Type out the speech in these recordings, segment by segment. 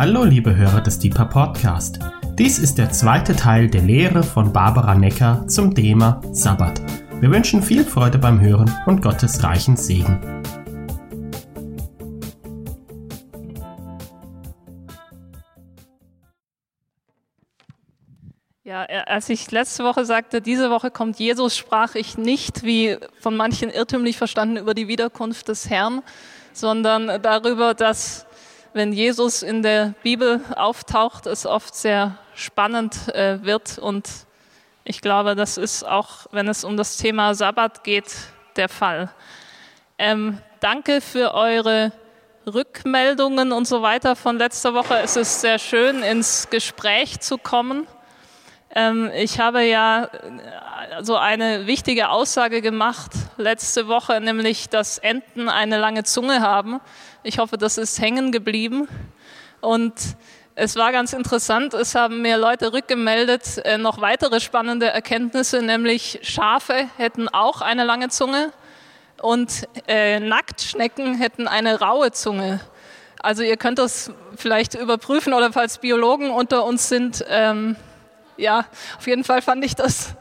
Hallo liebe Hörer des Deeper Podcast. Dies ist der zweite Teil der Lehre von Barbara Necker zum Thema Sabbat. Wir wünschen viel Freude beim Hören und Gottes reichen Segen. Ja, als ich letzte Woche sagte, diese Woche kommt Jesus, sprach ich nicht, wie von manchen irrtümlich verstanden, über die Wiederkunft des Herrn, sondern darüber, dass wenn Jesus in der Bibel auftaucht, es oft sehr spannend äh, wird. Und ich glaube, das ist auch, wenn es um das Thema Sabbat geht, der Fall. Ähm, danke für eure Rückmeldungen und so weiter von letzter Woche. Es ist sehr schön, ins Gespräch zu kommen. Ähm, ich habe ja äh, so eine wichtige Aussage gemacht letzte Woche, nämlich, dass Enten eine lange Zunge haben. Ich hoffe, das ist hängen geblieben. Und es war ganz interessant, es haben mir Leute rückgemeldet, äh, noch weitere spannende Erkenntnisse, nämlich Schafe hätten auch eine lange Zunge und äh, Nacktschnecken hätten eine raue Zunge. Also ihr könnt das vielleicht überprüfen oder falls Biologen unter uns sind, ähm, ja, auf jeden Fall fand ich das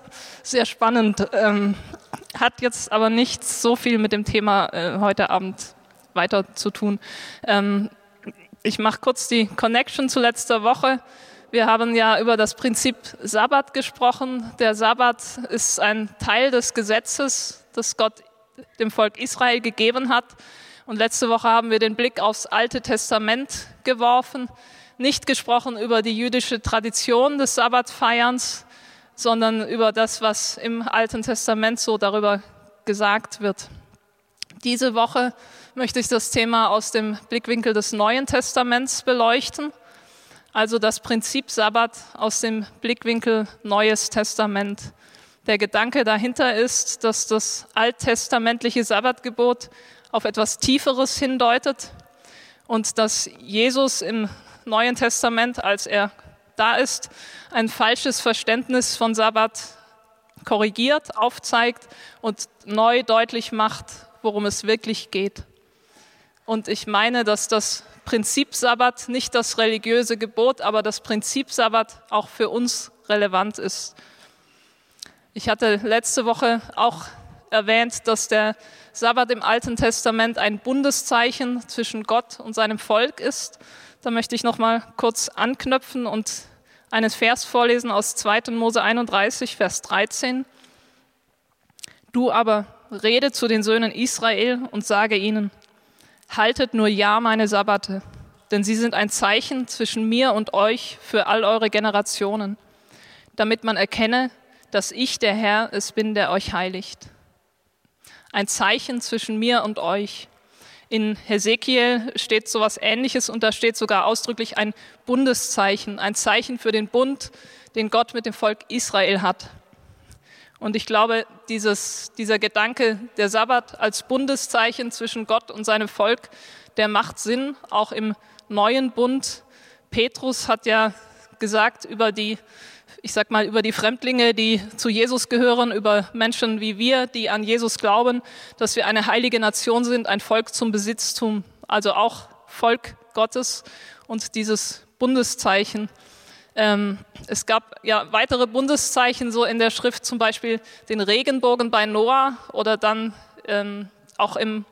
sehr spannend. Ähm, hat jetzt aber nicht so viel mit dem Thema äh, heute Abend weiter zu tun. Ähm, ich mache kurz die Connection zu letzter Woche. Wir haben ja über das Prinzip Sabbat gesprochen. Der Sabbat ist ein Teil des Gesetzes, das Gott dem Volk Israel gegeben hat. Und letzte Woche haben wir den Blick aufs Alte Testament geworfen nicht gesprochen über die jüdische Tradition des Sabbatfeierns, sondern über das, was im Alten Testament so darüber gesagt wird. Diese Woche möchte ich das Thema aus dem Blickwinkel des Neuen Testaments beleuchten, also das Prinzip Sabbat aus dem Blickwinkel Neues Testament. Der Gedanke dahinter ist, dass das alttestamentliche Sabbatgebot auf etwas Tieferes hindeutet und dass Jesus im Neuen Testament, als er da ist, ein falsches Verständnis von Sabbat korrigiert, aufzeigt und neu deutlich macht, worum es wirklich geht. Und ich meine, dass das Prinzip Sabbat nicht das religiöse Gebot, aber das Prinzip Sabbat auch für uns relevant ist. Ich hatte letzte Woche auch erwähnt, dass der Sabbat im Alten Testament ein Bundeszeichen zwischen Gott und seinem Volk ist da möchte ich noch mal kurz anknüpfen und einen Vers vorlesen aus 2. Mose 31, Vers 13. Du aber rede zu den Söhnen Israel und sage ihnen, haltet nur ja meine Sabbate, denn sie sind ein Zeichen zwischen mir und euch für all eure Generationen, damit man erkenne, dass ich der Herr es bin, der euch heiligt. Ein Zeichen zwischen mir und euch. In Hesekiel steht so etwas Ähnliches und da steht sogar ausdrücklich ein Bundeszeichen, ein Zeichen für den Bund, den Gott mit dem Volk Israel hat. Und ich glaube, dieses, dieser Gedanke, der Sabbat als Bundeszeichen zwischen Gott und seinem Volk, der macht Sinn, auch im neuen Bund. Petrus hat ja gesagt über die ich sag mal, über die Fremdlinge, die zu Jesus gehören, über Menschen wie wir, die an Jesus glauben, dass wir eine heilige Nation sind, ein Volk zum Besitztum, also auch Volk Gottes und dieses Bundeszeichen. Ähm, es gab ja weitere Bundeszeichen so in der Schrift, zum Beispiel den Regenbogen bei Noah oder dann ähm, auch im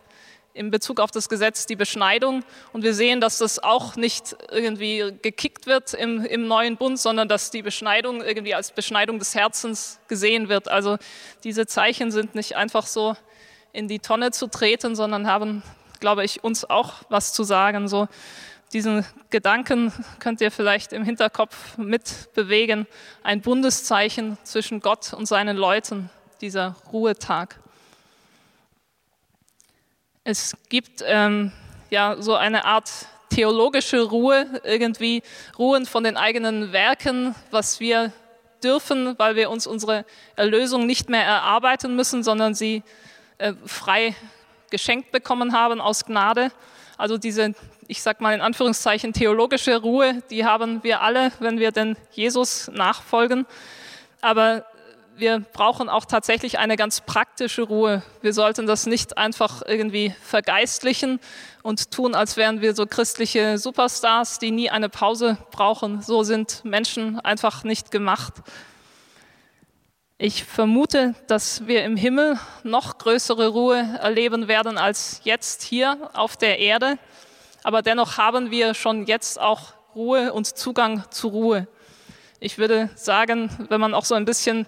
in Bezug auf das Gesetz die Beschneidung. Und wir sehen, dass das auch nicht irgendwie gekickt wird im, im neuen Bund, sondern dass die Beschneidung irgendwie als Beschneidung des Herzens gesehen wird. Also diese Zeichen sind nicht einfach so in die Tonne zu treten, sondern haben, glaube ich, uns auch was zu sagen. So diesen Gedanken könnt ihr vielleicht im Hinterkopf mitbewegen. Ein Bundeszeichen zwischen Gott und seinen Leuten, dieser Ruhetag. Es gibt ähm, ja so eine Art theologische Ruhe, irgendwie ruhen von den eigenen Werken, was wir dürfen, weil wir uns unsere Erlösung nicht mehr erarbeiten müssen, sondern sie äh, frei geschenkt bekommen haben aus Gnade. Also diese, ich sag mal in Anführungszeichen, theologische Ruhe, die haben wir alle, wenn wir denn Jesus nachfolgen. Aber wir brauchen auch tatsächlich eine ganz praktische Ruhe. Wir sollten das nicht einfach irgendwie vergeistlichen und tun, als wären wir so christliche Superstars, die nie eine Pause brauchen. So sind Menschen einfach nicht gemacht. Ich vermute, dass wir im Himmel noch größere Ruhe erleben werden als jetzt hier auf der Erde. Aber dennoch haben wir schon jetzt auch Ruhe und Zugang zu Ruhe. Ich würde sagen, wenn man auch so ein bisschen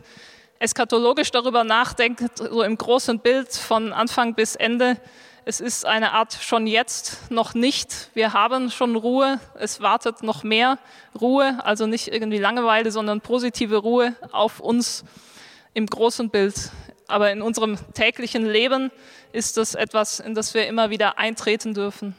eskatologisch darüber nachdenkt, so im großen Bild von Anfang bis Ende, es ist eine Art schon jetzt noch nicht. Wir haben schon Ruhe, es wartet noch mehr Ruhe, also nicht irgendwie Langeweile, sondern positive Ruhe auf uns im großen Bild. Aber in unserem täglichen Leben ist das etwas, in das wir immer wieder eintreten dürfen.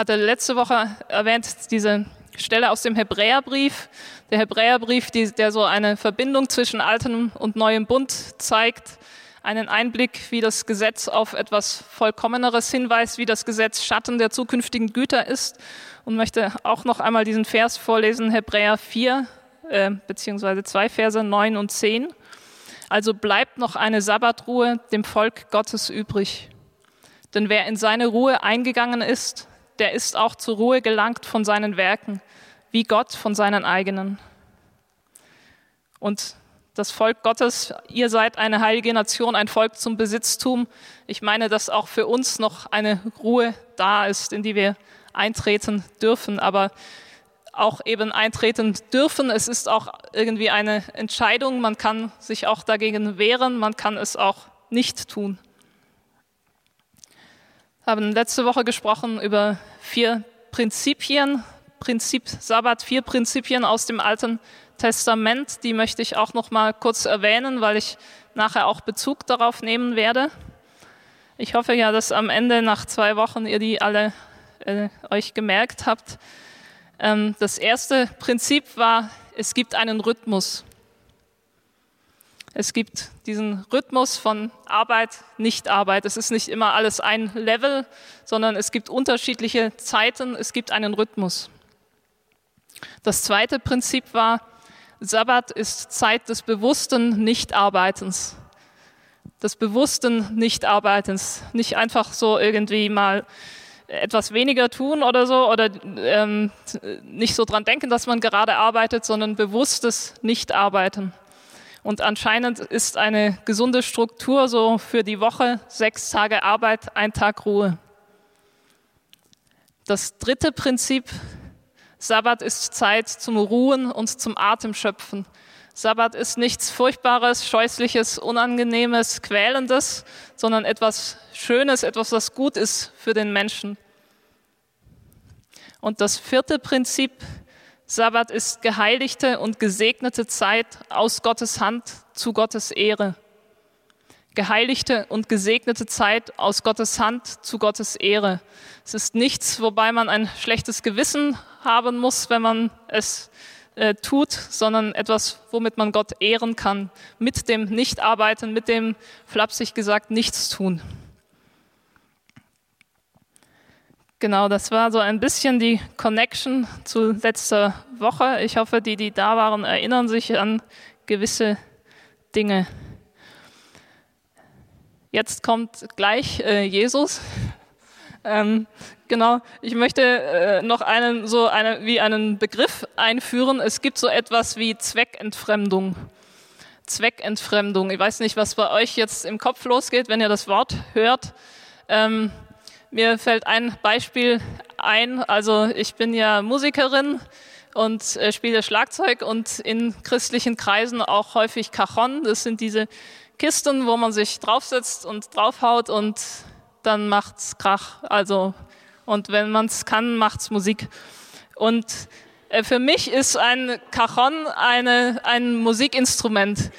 Hatte letzte Woche erwähnt, diese Stelle aus dem Hebräerbrief. Der Hebräerbrief, die, der so eine Verbindung zwischen altem und neuem Bund zeigt, einen Einblick, wie das Gesetz auf etwas Vollkommeneres hinweist, wie das Gesetz Schatten der zukünftigen Güter ist. Und möchte auch noch einmal diesen Vers vorlesen, Hebräer 4, äh, beziehungsweise zwei Verse 9 und 10. Also bleibt noch eine Sabbatruhe dem Volk Gottes übrig. Denn wer in seine Ruhe eingegangen ist, der ist auch zur Ruhe gelangt von seinen Werken, wie Gott von seinen eigenen. Und das Volk Gottes, ihr seid eine heilige Nation, ein Volk zum Besitztum. Ich meine, dass auch für uns noch eine Ruhe da ist, in die wir eintreten dürfen, aber auch eben eintreten dürfen. Es ist auch irgendwie eine Entscheidung. Man kann sich auch dagegen wehren, man kann es auch nicht tun haben letzte Woche gesprochen über vier Prinzipien, Prinzip Sabbat, vier Prinzipien aus dem Alten Testament. Die möchte ich auch noch mal kurz erwähnen, weil ich nachher auch Bezug darauf nehmen werde. Ich hoffe ja, dass am Ende nach zwei Wochen ihr die alle äh, euch gemerkt habt. Ähm, das erste Prinzip war, es gibt einen Rhythmus. Es gibt diesen Rhythmus von Arbeit, Nicht-Arbeit. Es ist nicht immer alles ein Level, sondern es gibt unterschiedliche Zeiten, es gibt einen Rhythmus. Das zweite Prinzip war, Sabbat ist Zeit des bewussten Nichtarbeitens. Des bewussten Nichtarbeitens. Nicht einfach so irgendwie mal etwas weniger tun oder so oder ähm, nicht so dran denken, dass man gerade arbeitet, sondern bewusstes Nichtarbeiten. Und anscheinend ist eine gesunde Struktur so für die Woche sechs Tage Arbeit, ein Tag Ruhe. Das dritte Prinzip, Sabbat ist Zeit zum Ruhen und zum Atemschöpfen. Sabbat ist nichts Furchtbares, Scheußliches, Unangenehmes, Quälendes, sondern etwas Schönes, etwas, was gut ist für den Menschen. Und das vierte Prinzip, Sabbat ist geheiligte und gesegnete Zeit aus Gottes Hand zu Gottes Ehre. Geheiligte und gesegnete Zeit aus Gottes Hand zu Gottes Ehre. Es ist nichts, wobei man ein schlechtes Gewissen haben muss, wenn man es äh, tut, sondern etwas, womit man Gott ehren kann. Mit dem Nichtarbeiten, mit dem flapsig gesagt Nichtstun. Genau, das war so ein bisschen die Connection zu letzter Woche. Ich hoffe, die, die da waren, erinnern sich an gewisse Dinge. Jetzt kommt gleich äh, Jesus. Ähm, genau, ich möchte äh, noch einen so eine, wie einen Begriff einführen. Es gibt so etwas wie Zweckentfremdung. Zweckentfremdung. Ich weiß nicht, was bei euch jetzt im Kopf losgeht, wenn ihr das Wort hört. Ähm, mir fällt ein Beispiel ein. Also ich bin ja Musikerin und äh, spiele Schlagzeug und in christlichen Kreisen auch häufig Cajon. Das sind diese Kisten, wo man sich draufsetzt und draufhaut und dann macht's Krach. Also und wenn man's kann, macht's Musik. Und äh, für mich ist ein Cajon eine, ein Musikinstrument.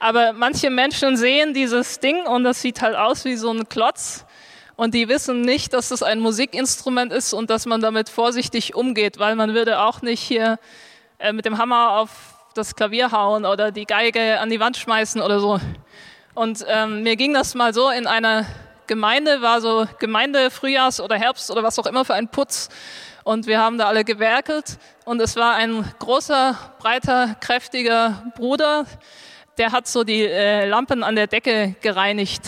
Aber manche Menschen sehen dieses Ding und das sieht halt aus wie so ein Klotz und die wissen nicht, dass es ein Musikinstrument ist und dass man damit vorsichtig umgeht, weil man würde auch nicht hier äh, mit dem Hammer auf das Klavier hauen oder die Geige an die Wand schmeißen oder so. Und ähm, mir ging das mal so in einer Gemeinde war so Gemeinde, Frühjahrs- oder Herbst oder was auch immer für ein Putz. Und wir haben da alle gewerkelt. Und es war ein großer, breiter, kräftiger Bruder, der hat so die äh, Lampen an der Decke gereinigt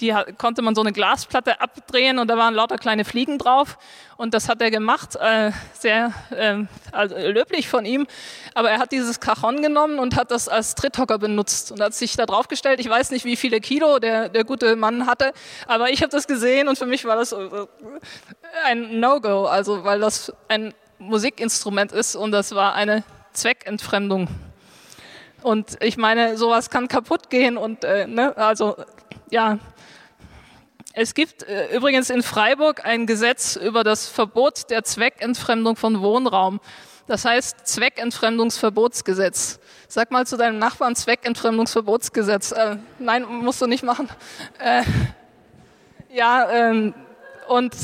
die konnte man so eine Glasplatte abdrehen und da waren lauter kleine Fliegen drauf. Und das hat er gemacht, äh, sehr äh, also löblich von ihm. Aber er hat dieses Cajon genommen und hat das als Tritthocker benutzt und hat sich da draufgestellt. Ich weiß nicht, wie viele Kilo der, der gute Mann hatte, aber ich habe das gesehen und für mich war das äh, ein No-Go, also weil das ein Musikinstrument ist und das war eine Zweckentfremdung. Und ich meine, sowas kann kaputt gehen und äh, ne, also ja, es gibt äh, übrigens in Freiburg ein Gesetz über das Verbot der Zweckentfremdung von Wohnraum. Das heißt Zweckentfremdungsverbotsgesetz. Sag mal zu deinem Nachbarn Zweckentfremdungsverbotsgesetz. Äh, nein, musst du nicht machen. Äh, ja, ähm, und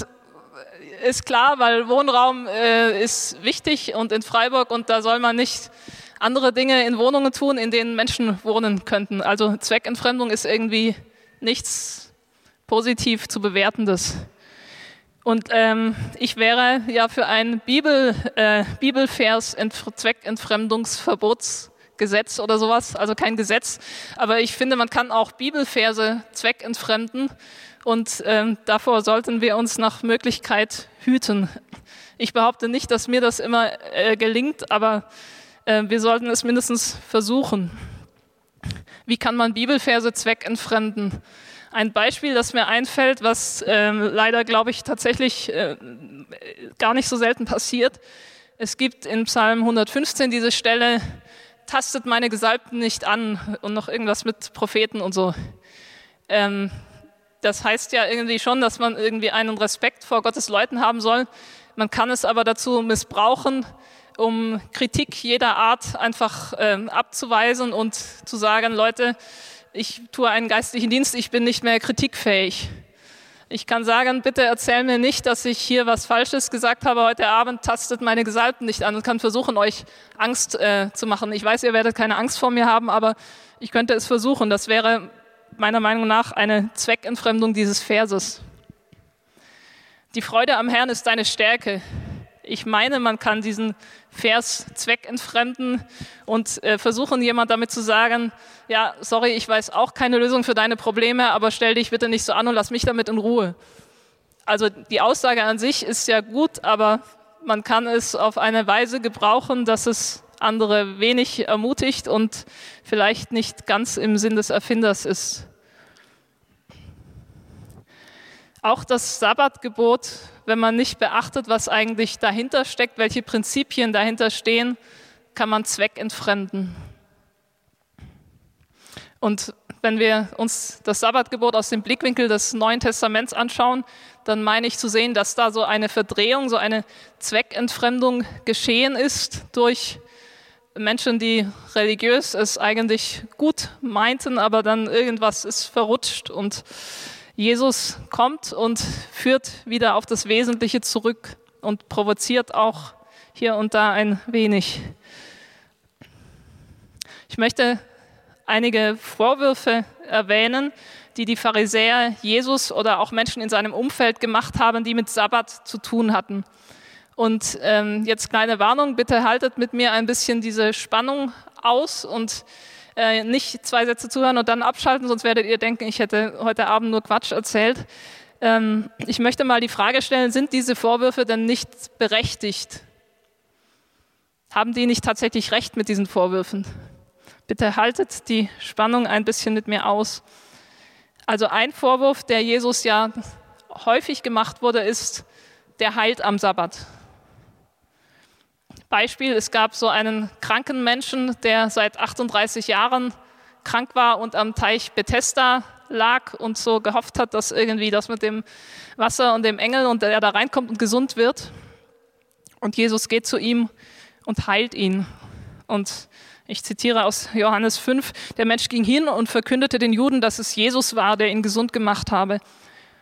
ist klar, weil Wohnraum äh, ist wichtig und in Freiburg und da soll man nicht andere Dinge in Wohnungen tun, in denen Menschen wohnen könnten. Also Zweckentfremdung ist irgendwie nichts positiv zu bewertendes. Und ähm, ich wäre ja für ein Bibel, äh, Bibelvers Zweckentfremdungsverbotsgesetz oder sowas, also kein Gesetz, aber ich finde, man kann auch Bibelverse zweckentfremden und ähm, davor sollten wir uns nach Möglichkeit hüten. Ich behaupte nicht, dass mir das immer äh, gelingt, aber äh, wir sollten es mindestens versuchen. Wie kann man Bibelverse zweckentfremden? Ein Beispiel, das mir einfällt, was ähm, leider, glaube ich, tatsächlich äh, gar nicht so selten passiert. Es gibt in Psalm 115 diese Stelle, tastet meine Gesalbten nicht an und noch irgendwas mit Propheten und so. Ähm, das heißt ja irgendwie schon, dass man irgendwie einen Respekt vor Gottes Leuten haben soll. Man kann es aber dazu missbrauchen, um Kritik jeder Art einfach ähm, abzuweisen und zu sagen, Leute, ich tue einen geistlichen Dienst, ich bin nicht mehr kritikfähig. Ich kann sagen, bitte erzähl mir nicht, dass ich hier was Falsches gesagt habe heute Abend, tastet meine Gesalbten nicht an und kann versuchen, euch Angst äh, zu machen. Ich weiß, ihr werdet keine Angst vor mir haben, aber ich könnte es versuchen. Das wäre meiner Meinung nach eine Zweckentfremdung dieses Verses. Die Freude am Herrn ist deine Stärke. Ich meine, man kann diesen Vers zweckentfremden und äh, versuchen, jemand damit zu sagen, ja, sorry, ich weiß auch keine Lösung für deine Probleme, aber stell dich bitte nicht so an und lass mich damit in Ruhe. Also die Aussage an sich ist ja gut, aber man kann es auf eine Weise gebrauchen, dass es andere wenig ermutigt und vielleicht nicht ganz im Sinn des Erfinders ist. Auch das Sabbatgebot wenn man nicht beachtet, was eigentlich dahinter steckt, welche Prinzipien dahinter stehen, kann man zweckentfremden. Und wenn wir uns das Sabbatgebot aus dem Blickwinkel des Neuen Testaments anschauen, dann meine ich zu sehen, dass da so eine Verdrehung, so eine Zweckentfremdung geschehen ist durch Menschen, die religiös es eigentlich gut meinten, aber dann irgendwas ist verrutscht und Jesus kommt und führt wieder auf das Wesentliche zurück und provoziert auch hier und da ein wenig. Ich möchte einige Vorwürfe erwähnen, die die Pharisäer Jesus oder auch Menschen in seinem Umfeld gemacht haben, die mit Sabbat zu tun hatten. Und ähm, jetzt kleine Warnung, bitte haltet mit mir ein bisschen diese Spannung aus und äh, nicht zwei Sätze zuhören und dann abschalten, sonst werdet ihr denken, ich hätte heute Abend nur Quatsch erzählt. Ähm, ich möchte mal die Frage stellen, sind diese Vorwürfe denn nicht berechtigt? Haben die nicht tatsächlich recht mit diesen Vorwürfen? Bitte haltet die Spannung ein bisschen mit mir aus. Also ein Vorwurf, der Jesus ja häufig gemacht wurde, ist, der heilt am Sabbat. Beispiel, es gab so einen kranken Menschen, der seit 38 Jahren krank war und am Teich Bethesda lag und so gehofft hat, dass irgendwie das mit dem Wasser und dem Engel und er da reinkommt und gesund wird. Und Jesus geht zu ihm und heilt ihn. Und ich zitiere aus Johannes 5, der Mensch ging hin und verkündete den Juden, dass es Jesus war, der ihn gesund gemacht habe.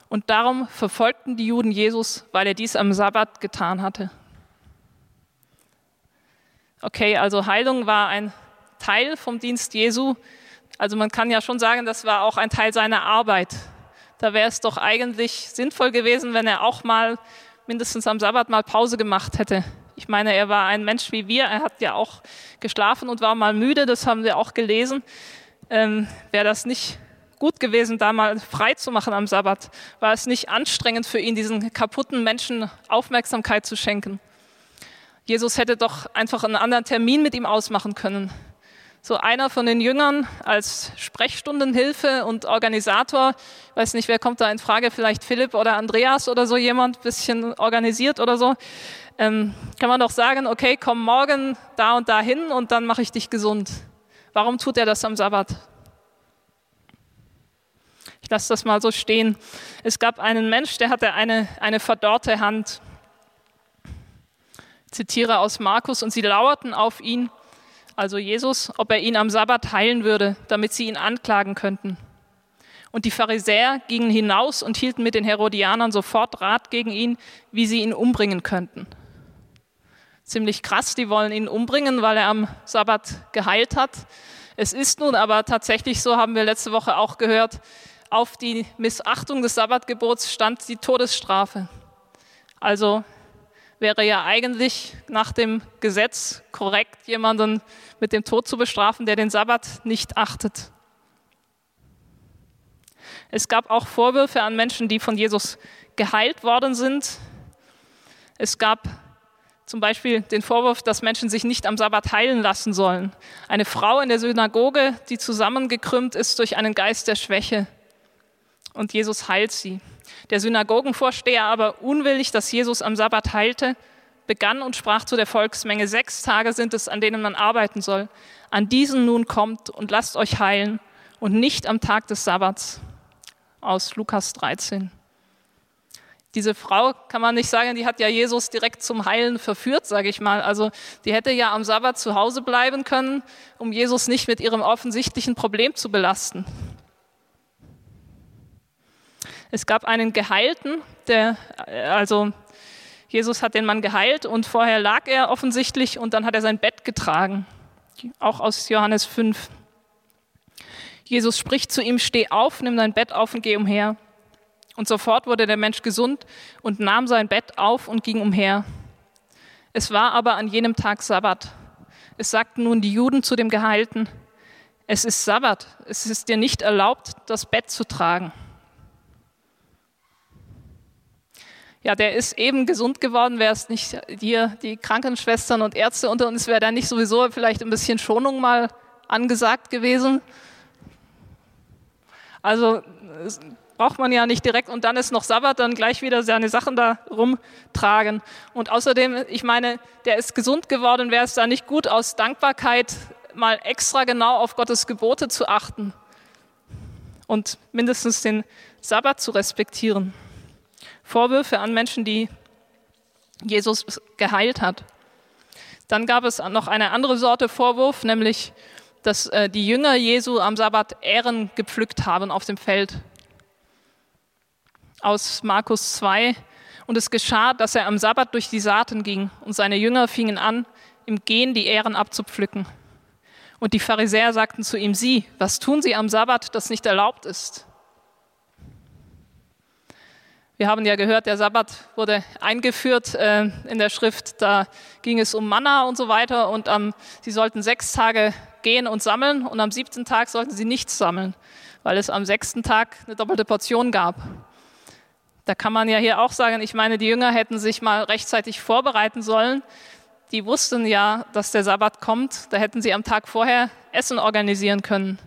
Und darum verfolgten die Juden Jesus, weil er dies am Sabbat getan hatte. Okay, also Heilung war ein Teil vom Dienst Jesu. Also man kann ja schon sagen, das war auch ein Teil seiner Arbeit, Da wäre es doch eigentlich sinnvoll gewesen, wenn er auch mal mindestens am Sabbat mal Pause gemacht hätte. Ich meine, er war ein Mensch wie wir, er hat ja auch geschlafen und war mal müde, das haben wir auch gelesen. Ähm, wäre das nicht gut gewesen, da mal frei zu machen am Sabbat? War es nicht anstrengend für ihn, diesen kaputten Menschen Aufmerksamkeit zu schenken? Jesus hätte doch einfach einen anderen Termin mit ihm ausmachen können. So einer von den Jüngern als Sprechstundenhilfe und Organisator, ich weiß nicht, wer kommt da in Frage, vielleicht Philipp oder Andreas oder so jemand, bisschen organisiert oder so, ähm, kann man doch sagen, okay, komm morgen da und da hin und dann mache ich dich gesund. Warum tut er das am Sabbat? Ich lasse das mal so stehen. Es gab einen Mensch, der hatte eine, eine verdorrte Hand. Zitiere aus Markus, und sie lauerten auf ihn, also Jesus, ob er ihn am Sabbat heilen würde, damit sie ihn anklagen könnten. Und die Pharisäer gingen hinaus und hielten mit den Herodianern sofort Rat gegen ihn, wie sie ihn umbringen könnten. Ziemlich krass, die wollen ihn umbringen, weil er am Sabbat geheilt hat. Es ist nun aber tatsächlich so, haben wir letzte Woche auch gehört, auf die Missachtung des Sabbatgebots stand die Todesstrafe. Also wäre ja eigentlich nach dem Gesetz korrekt, jemanden mit dem Tod zu bestrafen, der den Sabbat nicht achtet. Es gab auch Vorwürfe an Menschen, die von Jesus geheilt worden sind. Es gab zum Beispiel den Vorwurf, dass Menschen sich nicht am Sabbat heilen lassen sollen. Eine Frau in der Synagoge, die zusammengekrümmt ist durch einen Geist der Schwäche und Jesus heilt sie. Der Synagogenvorsteher aber, unwillig, dass Jesus am Sabbat heilte, begann und sprach zu der Volksmenge, sechs Tage sind es, an denen man arbeiten soll. An diesen nun kommt und lasst euch heilen und nicht am Tag des Sabbats. Aus Lukas 13. Diese Frau kann man nicht sagen, die hat ja Jesus direkt zum Heilen verführt, sage ich mal. Also die hätte ja am Sabbat zu Hause bleiben können, um Jesus nicht mit ihrem offensichtlichen Problem zu belasten. Es gab einen Geheilten, der, äh, also Jesus hat den Mann geheilt und vorher lag er offensichtlich und dann hat er sein Bett getragen. Auch aus Johannes 5. Jesus spricht zu ihm, steh auf, nimm dein Bett auf und geh umher. Und sofort wurde der Mensch gesund und nahm sein Bett auf und ging umher. Es war aber an jenem Tag Sabbat. Es sagten nun die Juden zu dem Geheilten, es ist Sabbat, es ist dir nicht erlaubt, das Bett zu tragen. Ja, der ist eben gesund geworden, wäre es nicht hier die Krankenschwestern und Ärzte unter uns, wäre da nicht sowieso vielleicht ein bisschen Schonung mal angesagt gewesen. Also braucht man ja nicht direkt und dann ist noch Sabbat, dann gleich wieder seine Sachen da rumtragen. Und außerdem, ich meine, der ist gesund geworden, wäre es da nicht gut, aus Dankbarkeit mal extra genau auf Gottes Gebote zu achten und mindestens den Sabbat zu respektieren. Vorwürfe an Menschen, die Jesus geheilt hat. Dann gab es noch eine andere Sorte Vorwurf, nämlich, dass äh, die Jünger Jesu am Sabbat Ähren gepflückt haben auf dem Feld. Aus Markus 2. Und es geschah, dass er am Sabbat durch die Saaten ging und seine Jünger fingen an, im Gehen die Ähren abzupflücken. Und die Pharisäer sagten zu ihm, Sie, was tun Sie am Sabbat, das nicht erlaubt ist? Wir haben ja gehört, der Sabbat wurde eingeführt äh, in der Schrift. Da ging es um Manna und so weiter. Und ähm, sie sollten sechs Tage gehen und sammeln. Und am siebten Tag sollten sie nichts sammeln, weil es am sechsten Tag eine doppelte Portion gab. Da kann man ja hier auch sagen, ich meine, die Jünger hätten sich mal rechtzeitig vorbereiten sollen. Die wussten ja, dass der Sabbat kommt. Da hätten sie am Tag vorher Essen organisieren können.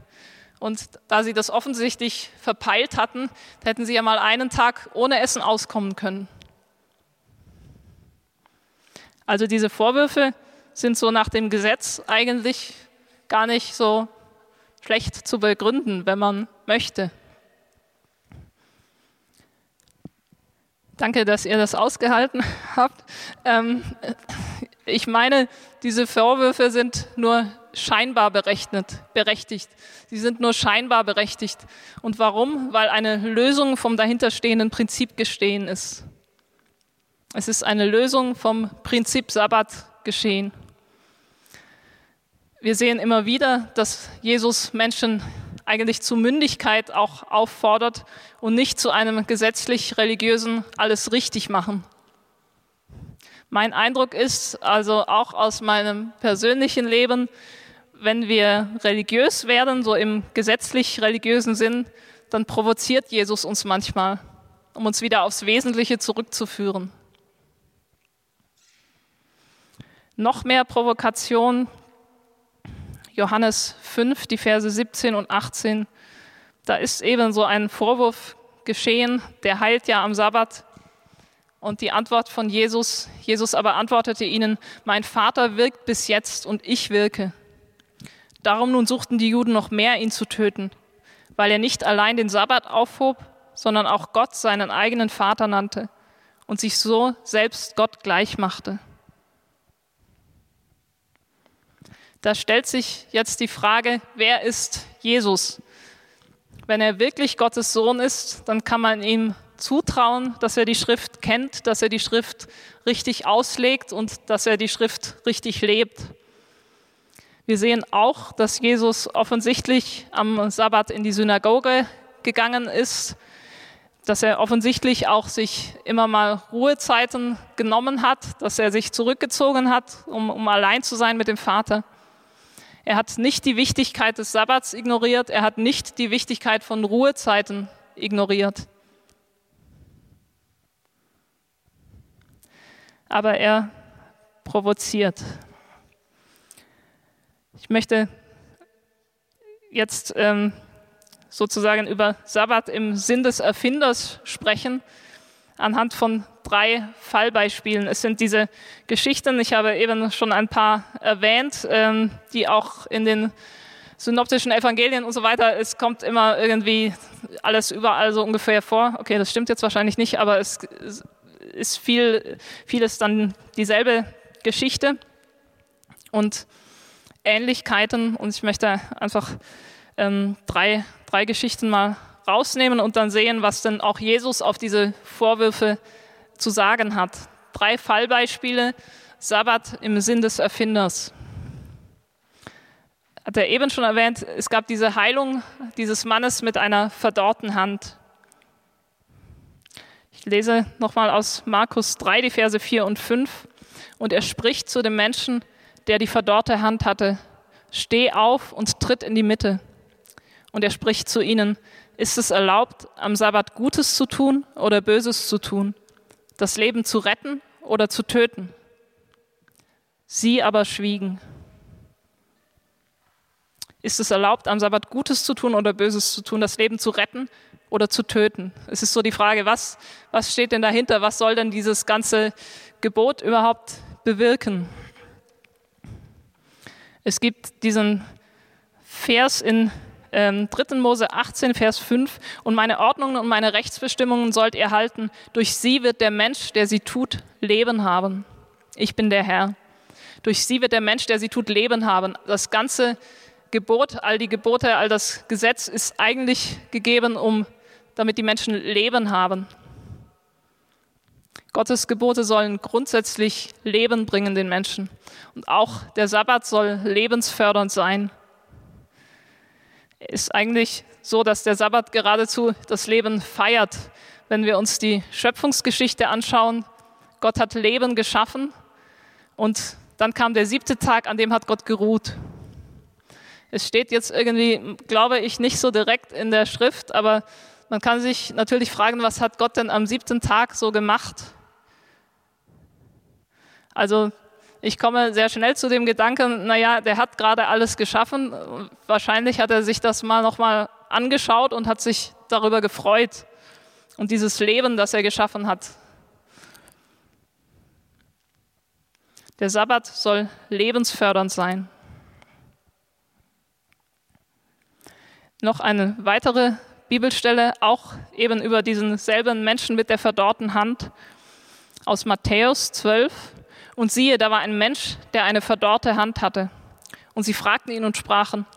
Und da sie das offensichtlich verpeilt hatten, hätten sie ja mal einen Tag ohne Essen auskommen können. Also diese Vorwürfe sind so nach dem Gesetz eigentlich gar nicht so schlecht zu begründen, wenn man möchte. Danke, dass ihr das ausgehalten habt. Ähm, ich meine, diese Vorwürfe sind nur scheinbar berechnet, berechtigt. Sie sind nur scheinbar berechtigt. Und warum? Weil eine Lösung vom dahinterstehenden Prinzip gestehen ist. Es ist eine Lösung vom Prinzip Sabbat geschehen. Wir sehen immer wieder, dass Jesus Menschen eigentlich zu Mündigkeit auch auffordert und nicht zu einem gesetzlich-religiösen alles richtig machen. Mein Eindruck ist also auch aus meinem persönlichen Leben, wenn wir religiös werden, so im gesetzlich-religiösen Sinn, dann provoziert Jesus uns manchmal, um uns wieder aufs Wesentliche zurückzuführen. Noch mehr Provokation Johannes 5, die Verse 17 und 18. Da ist eben so ein Vorwurf geschehen, der heilt ja am Sabbat. Und die Antwort von Jesus, Jesus aber antwortete ihnen, mein Vater wirkt bis jetzt und ich wirke. Darum nun suchten die Juden noch mehr, ihn zu töten, weil er nicht allein den Sabbat aufhob, sondern auch Gott seinen eigenen Vater nannte und sich so selbst Gott gleich machte. Da stellt sich jetzt die Frage, wer ist Jesus? Wenn er wirklich Gottes Sohn ist, dann kann man ihm zutrauen, dass er die Schrift kennt, dass er die Schrift richtig auslegt und dass er die Schrift richtig lebt. Wir sehen auch, dass Jesus offensichtlich am Sabbat in die Synagoge gegangen ist, dass er offensichtlich auch sich immer mal Ruhezeiten genommen hat, dass er sich zurückgezogen hat, um, um allein zu sein mit dem Vater. Er hat nicht die Wichtigkeit des Sabbats ignoriert. Er hat nicht die Wichtigkeit von Ruhezeiten ignoriert. Aber er provoziert. Ich möchte jetzt ähm, sozusagen über Sabbat im Sinn des Erfinders sprechen, anhand von drei Fallbeispielen. Es sind diese Geschichten, ich habe eben schon ein paar erwähnt, ähm, die auch in den synoptischen Evangelien und so weiter, es kommt immer irgendwie alles überall so ungefähr vor. Okay, das stimmt jetzt wahrscheinlich nicht, aber es ist viel, vieles dann dieselbe Geschichte und Ähnlichkeiten. Und ich möchte einfach ähm, drei, drei Geschichten mal rausnehmen und dann sehen, was denn auch Jesus auf diese Vorwürfe zu sagen hat. Drei Fallbeispiele, Sabbat im Sinn des Erfinders. Hat er eben schon erwähnt, es gab diese Heilung dieses Mannes mit einer verdorrten Hand. Ich lese nochmal aus Markus 3, die Verse 4 und 5. Und er spricht zu dem Menschen, der die verdorrte Hand hatte, steh auf und tritt in die Mitte. Und er spricht zu ihnen, ist es erlaubt, am Sabbat Gutes zu tun oder Böses zu tun? das Leben zu retten oder zu töten. Sie aber schwiegen. Ist es erlaubt, am Sabbat Gutes zu tun oder Böses zu tun, das Leben zu retten oder zu töten? Es ist so die Frage, was, was steht denn dahinter? Was soll denn dieses ganze Gebot überhaupt bewirken? Es gibt diesen Vers in ähm, 3. Mose 18, Vers 5. Und meine Ordnungen und meine Rechtsbestimmungen sollt ihr halten. Durch sie wird der Mensch, der sie tut, Leben haben. Ich bin der Herr. Durch sie wird der Mensch, der sie tut, Leben haben. Das ganze Gebot, all die Gebote, all das Gesetz ist eigentlich gegeben, um, damit die Menschen Leben haben. Gottes Gebote sollen grundsätzlich Leben bringen den Menschen. Und auch der Sabbat soll lebensfördernd sein ist eigentlich so, dass der Sabbat geradezu das Leben feiert. Wenn wir uns die Schöpfungsgeschichte anschauen, Gott hat Leben geschaffen und dann kam der siebte Tag, an dem hat Gott geruht. Es steht jetzt irgendwie, glaube ich, nicht so direkt in der Schrift, aber man kann sich natürlich fragen, was hat Gott denn am siebten Tag so gemacht? Also ich komme sehr schnell zu dem Gedanken, naja, der hat gerade alles geschaffen. Wahrscheinlich hat er sich das mal nochmal angeschaut und hat sich darüber gefreut. Und dieses Leben, das er geschaffen hat. Der Sabbat soll lebensfördernd sein. Noch eine weitere Bibelstelle, auch eben über diesen selben Menschen mit der verdorrten Hand aus Matthäus 12. Und siehe, da war ein Mensch, der eine verdorrte Hand hatte. Und sie fragten ihn und sprachen,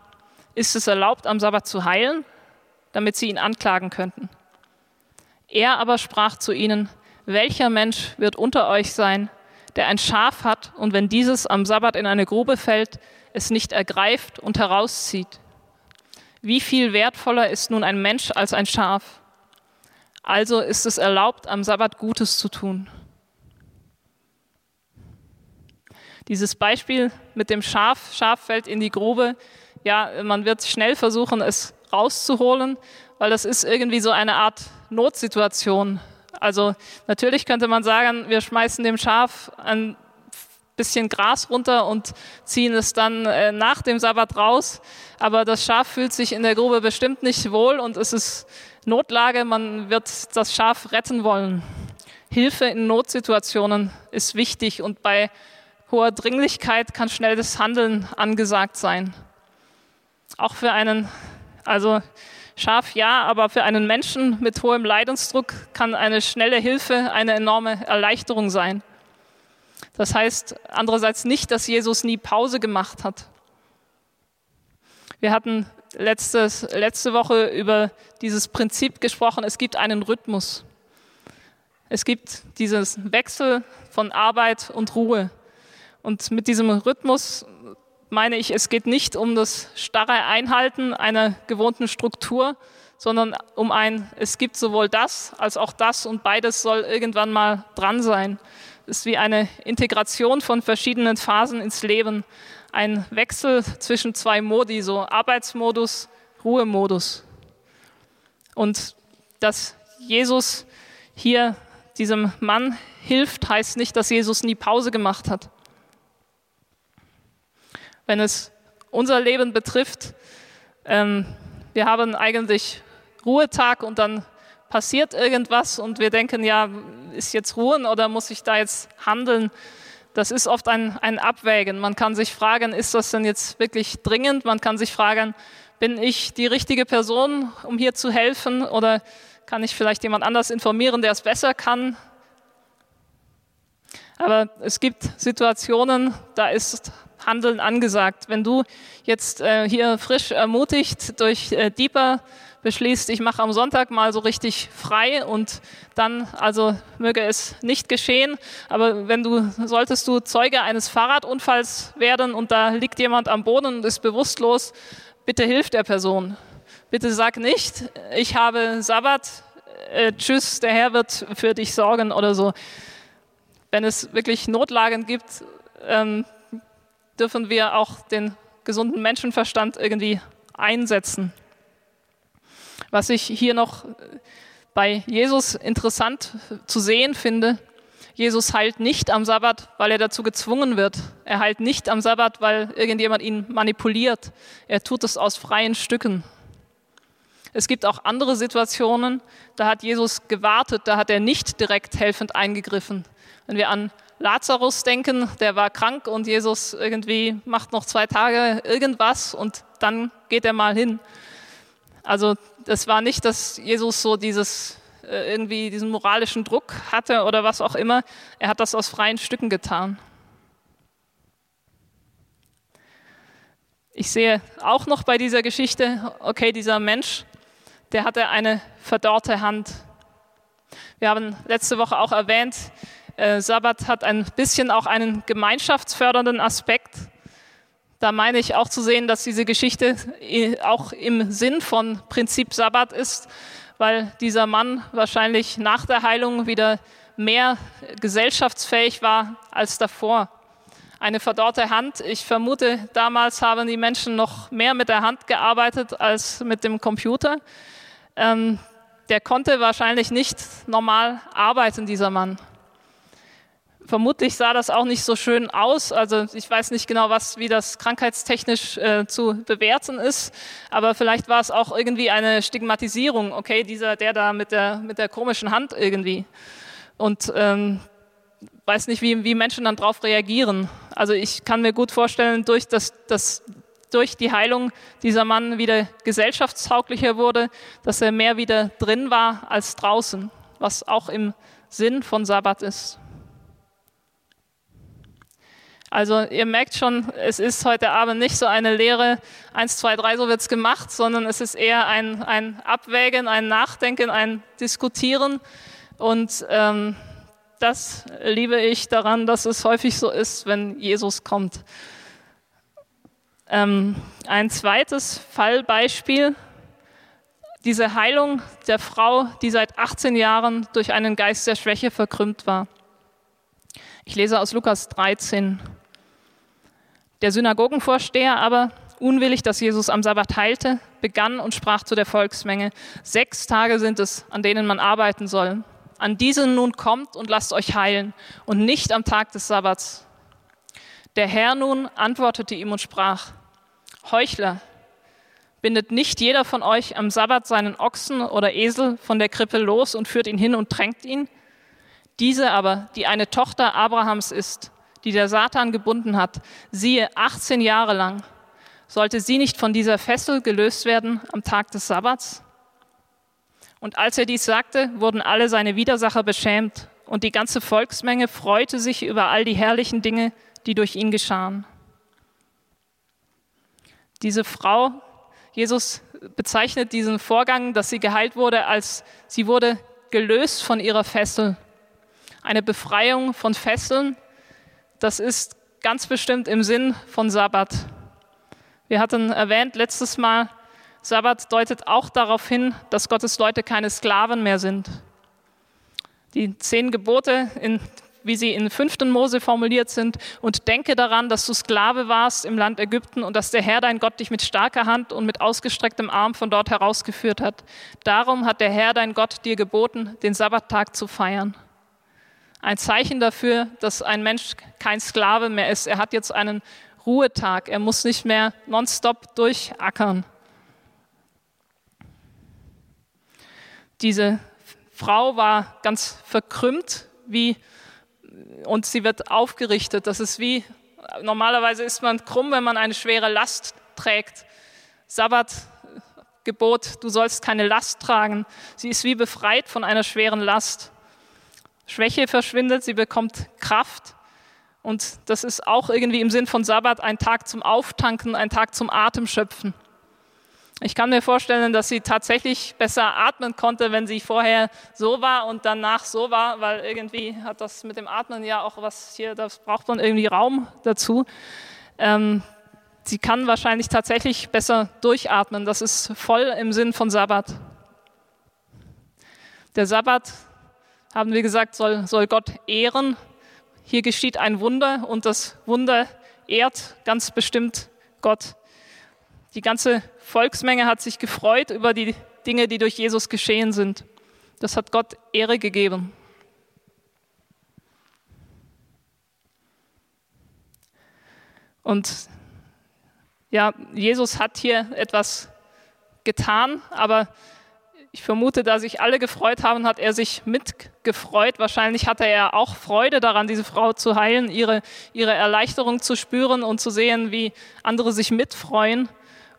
ist es erlaubt, am Sabbat zu heilen, damit sie ihn anklagen könnten? Er aber sprach zu ihnen, welcher Mensch wird unter euch sein, der ein Schaf hat und wenn dieses am Sabbat in eine Grube fällt, es nicht ergreift und herauszieht? Wie viel wertvoller ist nun ein Mensch als ein Schaf? Also ist es erlaubt, am Sabbat Gutes zu tun. Dieses Beispiel mit dem Schaf, Schaf fällt in die Grube, ja, man wird schnell versuchen, es rauszuholen, weil das ist irgendwie so eine Art Notsituation. Also natürlich könnte man sagen, wir schmeißen dem Schaf ein bisschen Gras runter und ziehen es dann äh, nach dem Sabbat raus. Aber das Schaf fühlt sich in der Grube bestimmt nicht wohl und es ist Notlage. Man wird das Schaf retten wollen. Hilfe in Notsituationen ist wichtig und bei hoher Dringlichkeit kann schnell das Handeln angesagt sein. Auch für einen, also Schaf ja, aber für einen Menschen mit hohem Leidensdruck kann eine schnelle Hilfe eine enorme Erleichterung sein. Das heißt andererseits nicht, dass Jesus nie Pause gemacht hat. Wir hatten letztes, letzte Woche über dieses Prinzip gesprochen, es gibt einen Rhythmus. Es gibt diesen Wechsel von Arbeit und Ruhe. Und mit diesem Rhythmus meine ich, es geht nicht um das starre Einhalten einer gewohnten Struktur, sondern um ein, es gibt sowohl das als auch das und beides soll irgendwann mal dran sein. Ist wie eine Integration von verschiedenen Phasen ins Leben, ein Wechsel zwischen zwei Modi, so Arbeitsmodus, Ruhemodus. Und dass Jesus hier diesem Mann hilft, heißt nicht, dass Jesus nie Pause gemacht hat wenn es unser Leben betrifft. Ähm, wir haben eigentlich Ruhetag und dann passiert irgendwas und wir denken, ja, ist jetzt Ruhen oder muss ich da jetzt handeln? Das ist oft ein, ein Abwägen. Man kann sich fragen, ist das denn jetzt wirklich dringend? Man kann sich fragen, bin ich die richtige Person, um hier zu helfen? Oder kann ich vielleicht jemand anders informieren, der es besser kann? Aber es gibt Situationen, da ist Handeln angesagt. Wenn du jetzt äh, hier frisch ermutigt durch äh, Deeper beschließt, ich mache am Sonntag mal so richtig frei und dann, also möge es nicht geschehen, aber wenn du, solltest du Zeuge eines Fahrradunfalls werden und da liegt jemand am Boden und ist bewusstlos, bitte hilf der Person. Bitte sag nicht, ich habe Sabbat, äh, tschüss, der Herr wird für dich sorgen oder so. Wenn es wirklich Notlagen gibt, ähm, dürfen wir auch den gesunden Menschenverstand irgendwie einsetzen. Was ich hier noch bei Jesus interessant zu sehen finde, Jesus heilt nicht am Sabbat, weil er dazu gezwungen wird. Er heilt nicht am Sabbat, weil irgendjemand ihn manipuliert. Er tut es aus freien Stücken. Es gibt auch andere Situationen, da hat Jesus gewartet, da hat er nicht direkt helfend eingegriffen. Wenn wir an Lazarus denken, der war krank und Jesus irgendwie macht noch zwei Tage irgendwas und dann geht er mal hin. Also das war nicht, dass Jesus so dieses äh, irgendwie diesen moralischen Druck hatte oder was auch immer. Er hat das aus freien Stücken getan. Ich sehe auch noch bei dieser Geschichte, okay, dieser Mensch, der hatte eine verdorrte Hand. Wir haben letzte Woche auch erwähnt, äh, Sabbat hat ein bisschen auch einen gemeinschaftsfördernden Aspekt. Da meine ich auch zu sehen, dass diese Geschichte auch im Sinn von Prinzip Sabbat ist, weil dieser Mann wahrscheinlich nach der Heilung wieder mehr gesellschaftsfähig war als davor. Eine verdorrte Hand. Ich vermute, damals haben die Menschen noch mehr mit der Hand gearbeitet als mit dem Computer. Ähm, der konnte wahrscheinlich nicht normal arbeiten, dieser Mann. Vermutlich sah das auch nicht so schön aus. Also ich weiß nicht genau, was, wie das krankheitstechnisch äh, zu bewerten ist, aber vielleicht war es auch irgendwie eine Stigmatisierung. Okay, dieser, der da mit der, mit der komischen Hand irgendwie. Und ähm, weiß nicht, wie, wie Menschen dann darauf reagieren. Also ich kann mir gut vorstellen, durch, das, das, durch die Heilung dieser Mann wieder gesellschaftstauglicher wurde, dass er mehr wieder drin war als draußen, was auch im Sinn von Sabbat ist. Also ihr merkt schon, es ist heute Abend nicht so eine Lehre, eins, zwei, drei, so wird's gemacht, sondern es ist eher ein, ein Abwägen, ein Nachdenken, ein Diskutieren. Und ähm, das liebe ich daran, dass es häufig so ist, wenn Jesus kommt. Ähm, ein zweites Fallbeispiel, diese Heilung der Frau, die seit 18 Jahren durch einen Geist der Schwäche verkrümmt war. Ich lese aus Lukas 13. Der Synagogenvorsteher aber, unwillig, dass Jesus am Sabbat heilte, begann und sprach zu der Volksmenge, sechs Tage sind es, an denen man arbeiten soll. An diesen nun kommt und lasst euch heilen und nicht am Tag des Sabbats. Der Herr nun antwortete ihm und sprach, Heuchler, bindet nicht jeder von euch am Sabbat seinen Ochsen oder Esel von der Krippe los und führt ihn hin und tränkt ihn? Diese aber, die eine Tochter Abrahams ist, die der Satan gebunden hat, siehe 18 Jahre lang, sollte sie nicht von dieser Fessel gelöst werden am Tag des Sabbats? Und als er dies sagte, wurden alle seine Widersacher beschämt und die ganze Volksmenge freute sich über all die herrlichen Dinge, die durch ihn geschahen. Diese Frau, Jesus bezeichnet diesen Vorgang, dass sie geheilt wurde, als sie wurde gelöst von ihrer Fessel. Eine Befreiung von Fesseln, das ist ganz bestimmt im Sinn von Sabbat. Wir hatten erwähnt letztes Mal, Sabbat deutet auch darauf hin, dass Gottes Leute keine Sklaven mehr sind. Die zehn Gebote, in, wie sie in 5. Mose formuliert sind, und denke daran, dass du Sklave warst im Land Ägypten und dass der Herr dein Gott dich mit starker Hand und mit ausgestrecktem Arm von dort herausgeführt hat. Darum hat der Herr dein Gott dir geboten, den Sabbattag zu feiern. Ein Zeichen dafür, dass ein Mensch kein Sklave mehr ist. Er hat jetzt einen Ruhetag. Er muss nicht mehr nonstop durchackern. Diese Frau war ganz verkrümmt, wie, und sie wird aufgerichtet. Das ist wie, normalerweise ist man krumm, wenn man eine schwere Last trägt. Sabbatgebot, du sollst keine Last tragen. Sie ist wie befreit von einer schweren Last. Schwäche verschwindet, sie bekommt Kraft. Und das ist auch irgendwie im Sinn von Sabbat ein Tag zum Auftanken, ein Tag zum Atemschöpfen. Ich kann mir vorstellen, dass sie tatsächlich besser atmen konnte, wenn sie vorher so war und danach so war, weil irgendwie hat das mit dem Atmen ja auch was hier, das braucht man irgendwie Raum dazu. Ähm, sie kann wahrscheinlich tatsächlich besser durchatmen. Das ist voll im Sinn von Sabbat. Der Sabbat, haben wir gesagt, soll, soll Gott ehren. Hier geschieht ein Wunder und das Wunder ehrt ganz bestimmt Gott. Die ganze Volksmenge hat sich gefreut über die Dinge, die durch Jesus geschehen sind. Das hat Gott Ehre gegeben. Und ja, Jesus hat hier etwas getan, aber ich vermute, da sich alle gefreut haben, hat er sich mitgefreut. Wahrscheinlich hatte er auch Freude daran, diese Frau zu heilen, ihre, ihre Erleichterung zu spüren und zu sehen, wie andere sich mitfreuen.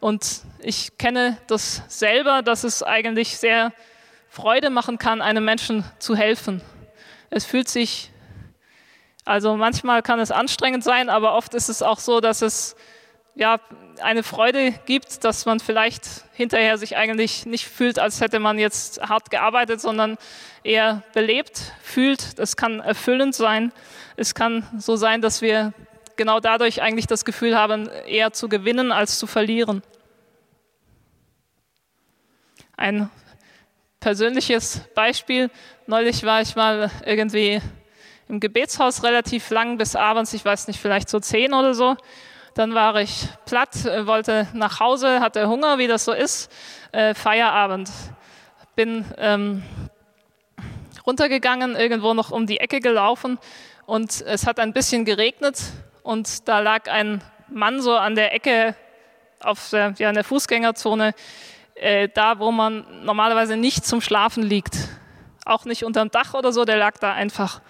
Und ich kenne das selber, dass es eigentlich sehr Freude machen kann, einem Menschen zu helfen. Es fühlt sich, also manchmal kann es anstrengend sein, aber oft ist es auch so, dass es ja eine Freude gibt, dass man vielleicht hinterher sich eigentlich nicht fühlt, als hätte man jetzt hart gearbeitet, sondern eher belebt fühlt. Das kann erfüllend sein. Es kann so sein, dass wir genau dadurch eigentlich das Gefühl haben, eher zu gewinnen als zu verlieren. Ein persönliches Beispiel. Neulich war ich mal irgendwie im Gebetshaus relativ lang bis abends, ich weiß nicht, vielleicht so zehn oder so. Dann war ich platt, äh, wollte nach Hause, hatte Hunger, wie das so ist. Äh, Feierabend. Bin ähm, runtergegangen, irgendwo noch um die Ecke gelaufen und es hat ein bisschen geregnet und da lag ein Mann so an der Ecke auf der, ja, in der Fußgängerzone, äh, da wo man normalerweise nicht zum Schlafen liegt. Auch nicht unterm Dach oder so, der lag da einfach.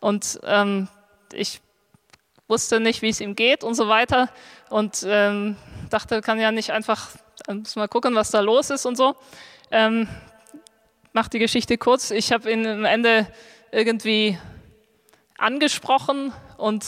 Und ähm, ich wusste nicht, wie es ihm geht und so weiter. Und ähm, dachte, kann ja nicht einfach, muss mal gucken, was da los ist und so. Ähm, mach die Geschichte kurz. Ich habe ihn am Ende irgendwie angesprochen und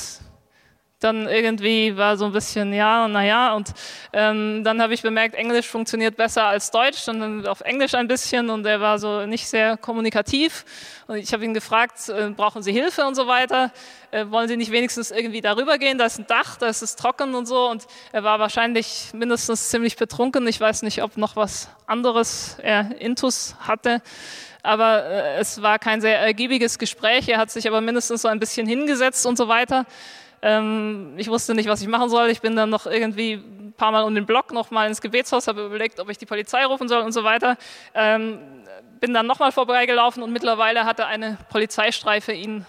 dann irgendwie war so ein bisschen, ja, naja, und ähm, dann habe ich bemerkt, Englisch funktioniert besser als Deutsch, und dann auf Englisch ein bisschen und er war so nicht sehr kommunikativ. Und ich habe ihn gefragt, äh, brauchen Sie Hilfe und so weiter, äh, wollen Sie nicht wenigstens irgendwie darüber gehen, da ist ein Dach, da ist es trocken und so. Und er war wahrscheinlich mindestens ziemlich betrunken, ich weiß nicht, ob noch was anderes er intus hatte, aber äh, es war kein sehr ergiebiges Gespräch, er hat sich aber mindestens so ein bisschen hingesetzt und so weiter. Ähm, ich wusste nicht, was ich machen soll. Ich bin dann noch irgendwie ein paar Mal um den Block noch mal ins Gebetshaus, habe überlegt, ob ich die Polizei rufen soll und so weiter. Ähm, bin dann nochmal vorbeigelaufen und mittlerweile hatte eine Polizeistreife ihn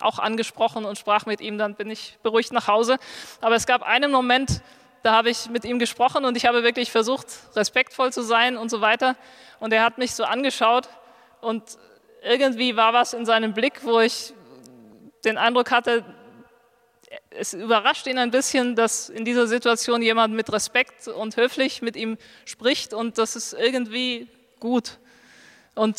auch angesprochen und sprach mit ihm. Dann bin ich beruhigt nach Hause. Aber es gab einen Moment, da habe ich mit ihm gesprochen und ich habe wirklich versucht, respektvoll zu sein und so weiter. Und er hat mich so angeschaut und irgendwie war was in seinem Blick, wo ich den Eindruck hatte, es überrascht ihn ein bisschen, dass in dieser Situation jemand mit Respekt und höflich mit ihm spricht und das ist irgendwie gut. Und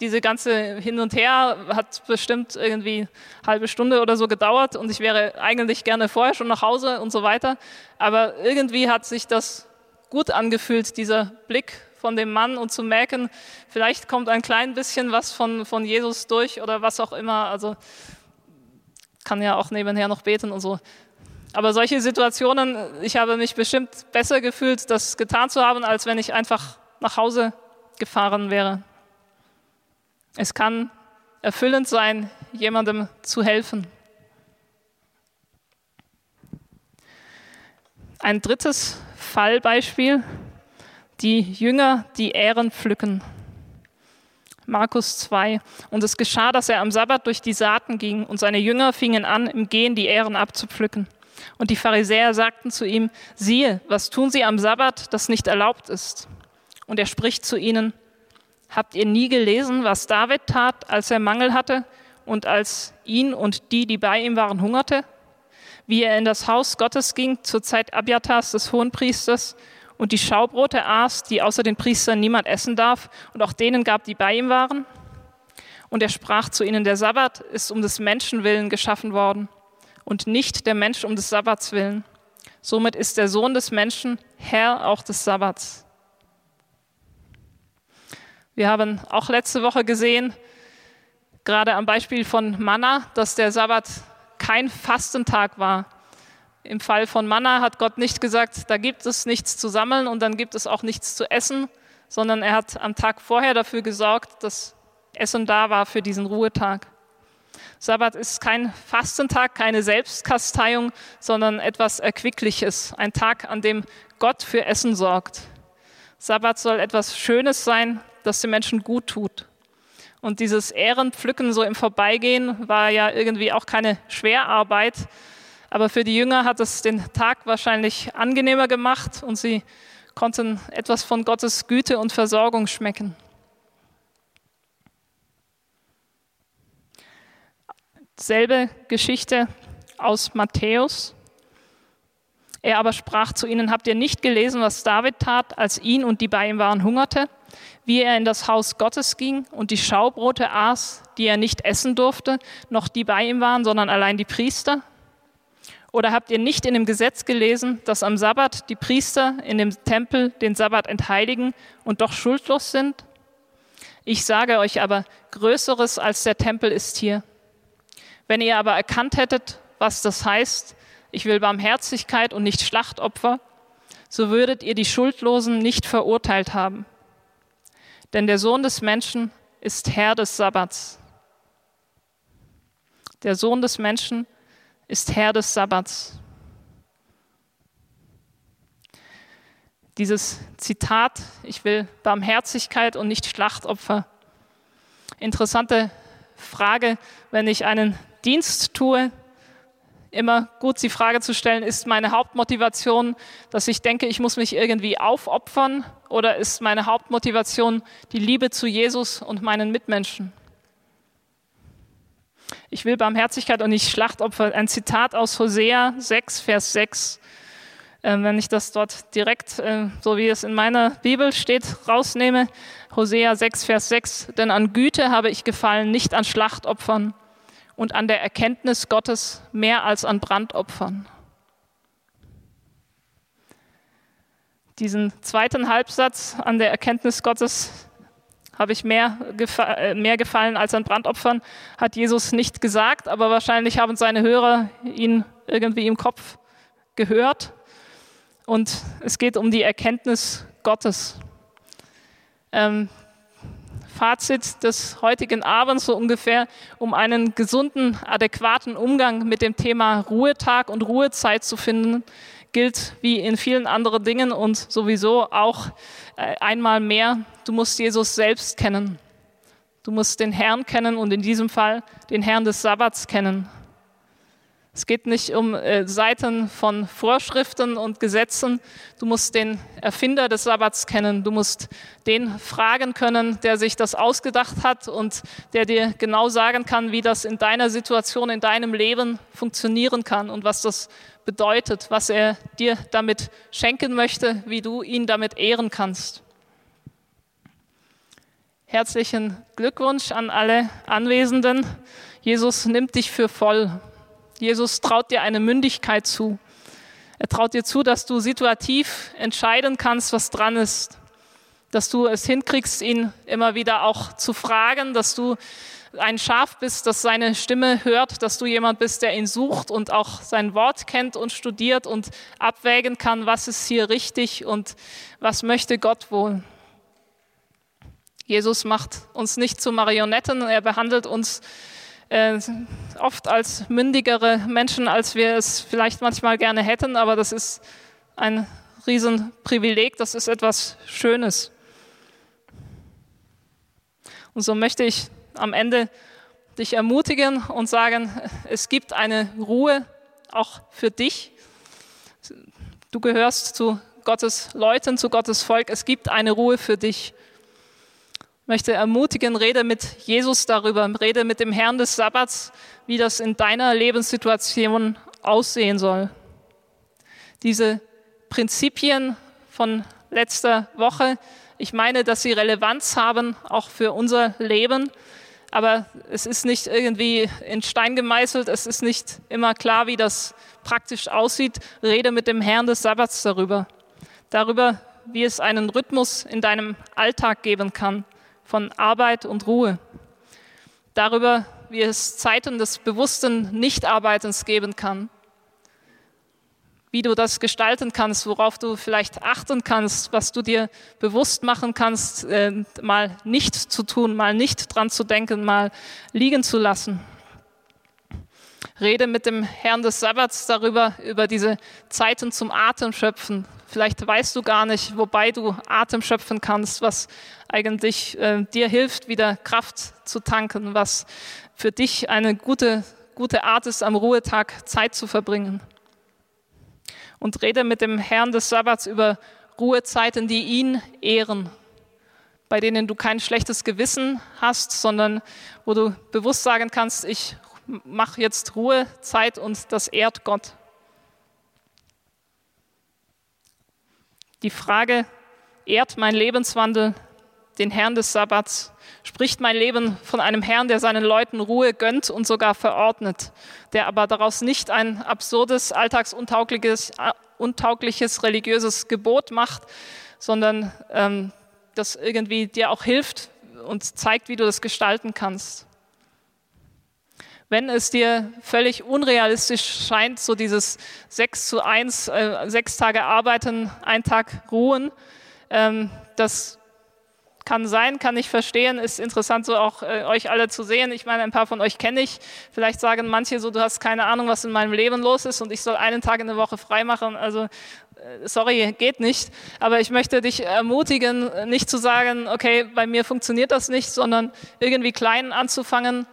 diese ganze Hin und Her hat bestimmt irgendwie eine halbe Stunde oder so gedauert und ich wäre eigentlich gerne vorher schon nach Hause und so weiter. Aber irgendwie hat sich das gut angefühlt, dieser Blick von dem Mann und zu merken, vielleicht kommt ein klein bisschen was von, von Jesus durch oder was auch immer. Also kann ja auch nebenher noch beten und so. Aber solche Situationen, ich habe mich bestimmt besser gefühlt, das getan zu haben, als wenn ich einfach nach Hause gefahren wäre. Es kann erfüllend sein, jemandem zu helfen. Ein drittes Fallbeispiel, die Jünger, die Ähren pflücken. Markus 2. Und es geschah, dass er am Sabbat durch die Saaten ging, und seine Jünger fingen an, im Gehen die Ähren abzupflücken. Und die Pharisäer sagten zu ihm, siehe, was tun sie am Sabbat, das nicht erlaubt ist? Und er spricht zu ihnen, habt ihr nie gelesen, was David tat, als er Mangel hatte und als ihn und die, die bei ihm waren, hungerte? Wie er in das Haus Gottes ging zur Zeit Abiatars des Hohenpriesters und die Schaubrote aß, die außer den Priestern niemand essen darf, und auch denen gab, die bei ihm waren. Und er sprach zu ihnen, der Sabbat ist um des Menschen willen geschaffen worden und nicht der Mensch um des Sabbats willen. Somit ist der Sohn des Menschen Herr auch des Sabbats. Wir haben auch letzte Woche gesehen, gerade am Beispiel von Manna, dass der Sabbat kein Fastentag war, im Fall von Manna hat Gott nicht gesagt, da gibt es nichts zu sammeln und dann gibt es auch nichts zu essen, sondern er hat am Tag vorher dafür gesorgt, dass Essen da war für diesen Ruhetag. Sabbat ist kein Fastentag, keine Selbstkasteiung, sondern etwas Erquickliches, ein Tag, an dem Gott für Essen sorgt. Sabbat soll etwas Schönes sein, das den Menschen gut tut. Und dieses Ehrenpflücken so im Vorbeigehen war ja irgendwie auch keine Schwerarbeit, aber für die Jünger hat es den Tag wahrscheinlich angenehmer gemacht und sie konnten etwas von Gottes Güte und Versorgung schmecken. Selbe Geschichte aus Matthäus. Er aber sprach zu ihnen, habt ihr nicht gelesen, was David tat, als ihn und die bei ihm waren hungerte, wie er in das Haus Gottes ging und die Schaubrote aß, die er nicht essen durfte, noch die bei ihm waren, sondern allein die Priester? Oder habt ihr nicht in dem Gesetz gelesen, dass am Sabbat die Priester in dem Tempel den Sabbat entheiligen und doch schuldlos sind? Ich sage euch aber, Größeres als der Tempel ist hier. Wenn ihr aber erkannt hättet, was das heißt, ich will Barmherzigkeit und nicht Schlachtopfer, so würdet ihr die Schuldlosen nicht verurteilt haben. Denn der Sohn des Menschen ist Herr des Sabbats. Der Sohn des Menschen ist Herr des Sabbats. Dieses Zitat, ich will Barmherzigkeit und nicht Schlachtopfer. Interessante Frage, wenn ich einen Dienst tue, immer gut die Frage zu stellen, ist meine Hauptmotivation, dass ich denke, ich muss mich irgendwie aufopfern oder ist meine Hauptmotivation die Liebe zu Jesus und meinen Mitmenschen? Ich will Barmherzigkeit und nicht Schlachtopfer. Ein Zitat aus Hosea 6, Vers 6. Ähm, wenn ich das dort direkt, äh, so wie es in meiner Bibel steht, rausnehme. Hosea 6, Vers 6. Denn an Güte habe ich gefallen, nicht an Schlachtopfern. und an der Erkenntnis Gottes mehr als an Brandopfern. Diesen zweiten Halbsatz an der Erkenntnis Gottes habe ich mehr, gefa äh, mehr gefallen als an Brandopfern, hat Jesus nicht gesagt, aber wahrscheinlich haben seine Hörer ihn irgendwie im Kopf gehört. Und es geht um die Erkenntnis Gottes. Ähm, Fazit des heutigen Abends so ungefähr, um einen gesunden, adäquaten Umgang mit dem Thema Ruhetag und Ruhezeit zu finden, gilt wie in vielen anderen Dingen und sowieso auch äh, einmal mehr, du musst Jesus selbst kennen. Du musst den Herrn kennen und in diesem Fall den Herrn des Sabbats kennen. Es geht nicht um äh, Seiten von Vorschriften und Gesetzen. Du musst den Erfinder des Sabbats kennen. Du musst den fragen können, der sich das ausgedacht hat und der dir genau sagen kann, wie das in deiner Situation, in deinem Leben funktionieren kann und was das bedeutet, was er dir damit schenken möchte, wie du ihn damit ehren kannst. Herzlichen Glückwunsch an alle Anwesenden. Jesus nimmt dich für voll. Jesus traut dir eine Mündigkeit zu. Er traut dir zu, dass du situativ entscheiden kannst, was dran ist. Dass du es hinkriegst, ihn immer wieder auch zu fragen, dass du ein Schaf bist, das seine Stimme hört, dass du jemand bist, der ihn sucht und auch sein Wort kennt und studiert und abwägen kann, was ist hier richtig und was möchte Gott wohl. Jesus macht uns nicht zu Marionetten, er behandelt uns äh, oft als mündigere Menschen, als wir es vielleicht manchmal gerne hätten, aber das ist ein Riesenprivileg, das ist etwas Schönes. Und so möchte ich am Ende dich ermutigen und sagen, es gibt eine Ruhe auch für dich. Du gehörst zu Gottes Leuten, zu Gottes Volk. Es gibt eine Ruhe für dich. Möchte ermutigen, rede mit Jesus darüber, rede mit dem Herrn des Sabbats, wie das in deiner Lebenssituation aussehen soll. Diese Prinzipien von letzter Woche, ich meine, dass sie Relevanz haben, auch für unser Leben aber es ist nicht irgendwie in Stein gemeißelt, es ist nicht immer klar, wie das praktisch aussieht. Rede mit dem Herrn des Sabbats darüber, darüber, wie es einen Rhythmus in deinem Alltag geben kann von Arbeit und Ruhe, darüber, wie es Zeiten des bewussten Nichtarbeitens geben kann wie du das gestalten kannst, worauf du vielleicht achten kannst, was du dir bewusst machen kannst, äh, mal nicht zu tun, mal nicht dran zu denken, mal liegen zu lassen. Rede mit dem Herrn des Sabbats darüber, über diese Zeiten zum Atemschöpfen. Vielleicht weißt du gar nicht, wobei du Atem schöpfen kannst, was eigentlich äh, dir hilft, wieder Kraft zu tanken, was für dich eine gute, gute Art ist, am Ruhetag Zeit zu verbringen und rede mit dem Herrn des Sabbats über Ruhezeiten, die ihn ehren, bei denen du kein schlechtes Gewissen hast, sondern wo du bewusst sagen kannst, ich mache jetzt Ruhezeit und das ehrt Gott. Die Frage, ehrt mein Lebenswandel den Herrn des Sabbats? Spricht mein Leben von einem Herrn, der seinen Leuten Ruhe gönnt und sogar verordnet, der aber daraus nicht ein absurdes, alltagsuntaugliches äh, untaugliches religiöses Gebot macht, sondern ähm, das irgendwie dir auch hilft und zeigt, wie du das gestalten kannst? Wenn es dir völlig unrealistisch scheint, so dieses 6 zu 1, äh, sechs Tage arbeiten, ein Tag ruhen, ähm, das kann sein, kann ich verstehen, ist interessant, so auch äh, euch alle zu sehen. Ich meine, ein paar von euch kenne ich. Vielleicht sagen manche so, du hast keine Ahnung, was in meinem Leben los ist und ich soll einen Tag in der Woche frei machen. Also, äh, sorry, geht nicht. Aber ich möchte dich ermutigen, nicht zu sagen, okay, bei mir funktioniert das nicht, sondern irgendwie klein anzufangen.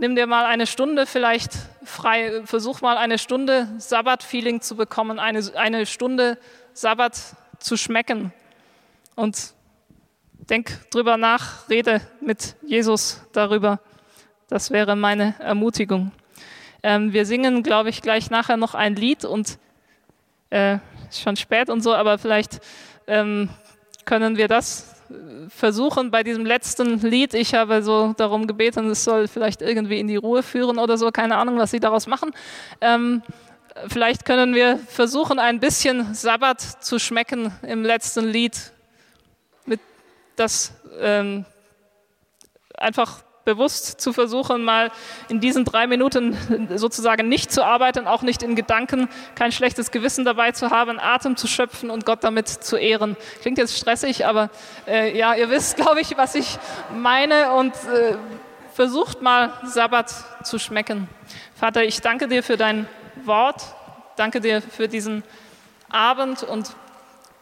Nimm dir mal eine Stunde vielleicht frei, versuch mal eine Stunde Sabbat-Feeling zu bekommen, eine, eine Stunde Sabbat zu schmecken. Und Denk drüber nach, rede mit Jesus darüber. Das wäre meine Ermutigung. Ähm, wir singen, glaube ich, gleich nachher noch ein Lied und äh, schon spät und so, aber vielleicht ähm, können wir das versuchen bei diesem letzten Lied, ich habe so darum gebeten, es soll vielleicht irgendwie in die Ruhe führen oder so, keine Ahnung, was sie daraus machen. Ähm, vielleicht können wir versuchen, ein bisschen Sabbat zu schmecken im letzten Lied, mit das ähm, einfach bewusst zu versuchen, mal in diesen drei Minuten sozusagen nicht zu arbeiten, auch nicht in Gedanken, kein schlechtes Gewissen dabei zu haben, Atem zu schöpfen und Gott damit zu ehren. Klingt jetzt stressig, aber äh, ja, ihr wisst, glaube ich, was ich meine und äh, versucht mal Sabbat zu schmecken. Vater, ich danke dir für dein Wort, danke dir für diesen Abend und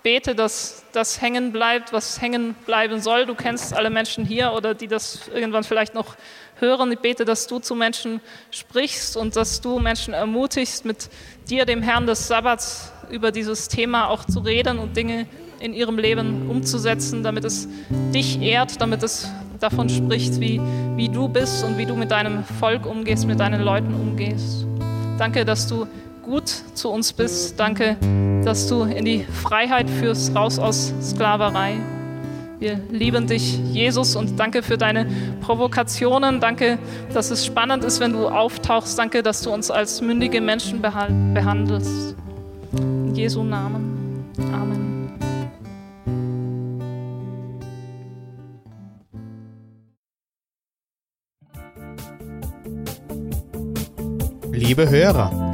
bete, dass das hängen bleibt, was hängen bleiben soll. Du kennst alle Menschen hier oder die das irgendwann vielleicht noch hören. Ich bete, dass du zu Menschen sprichst und dass du Menschen ermutigst, mit dir, dem Herrn des Sabbats, über dieses Thema auch zu reden und Dinge in ihrem Leben umzusetzen, damit es dich ehrt, damit es davon spricht, wie, wie du bist und wie du mit deinem Volk umgehst, mit deinen Leuten umgehst. Danke, dass du gut zu uns bist. Danke, dass du in die Freiheit führst, raus aus Sklaverei. Wir lieben dich, Jesus, und danke für deine Provokationen. Danke, dass es spannend ist, wenn du auftauchst. Danke, dass du uns als mündige Menschen behandelst. In Jesu Namen. Amen. Liebe Hörer,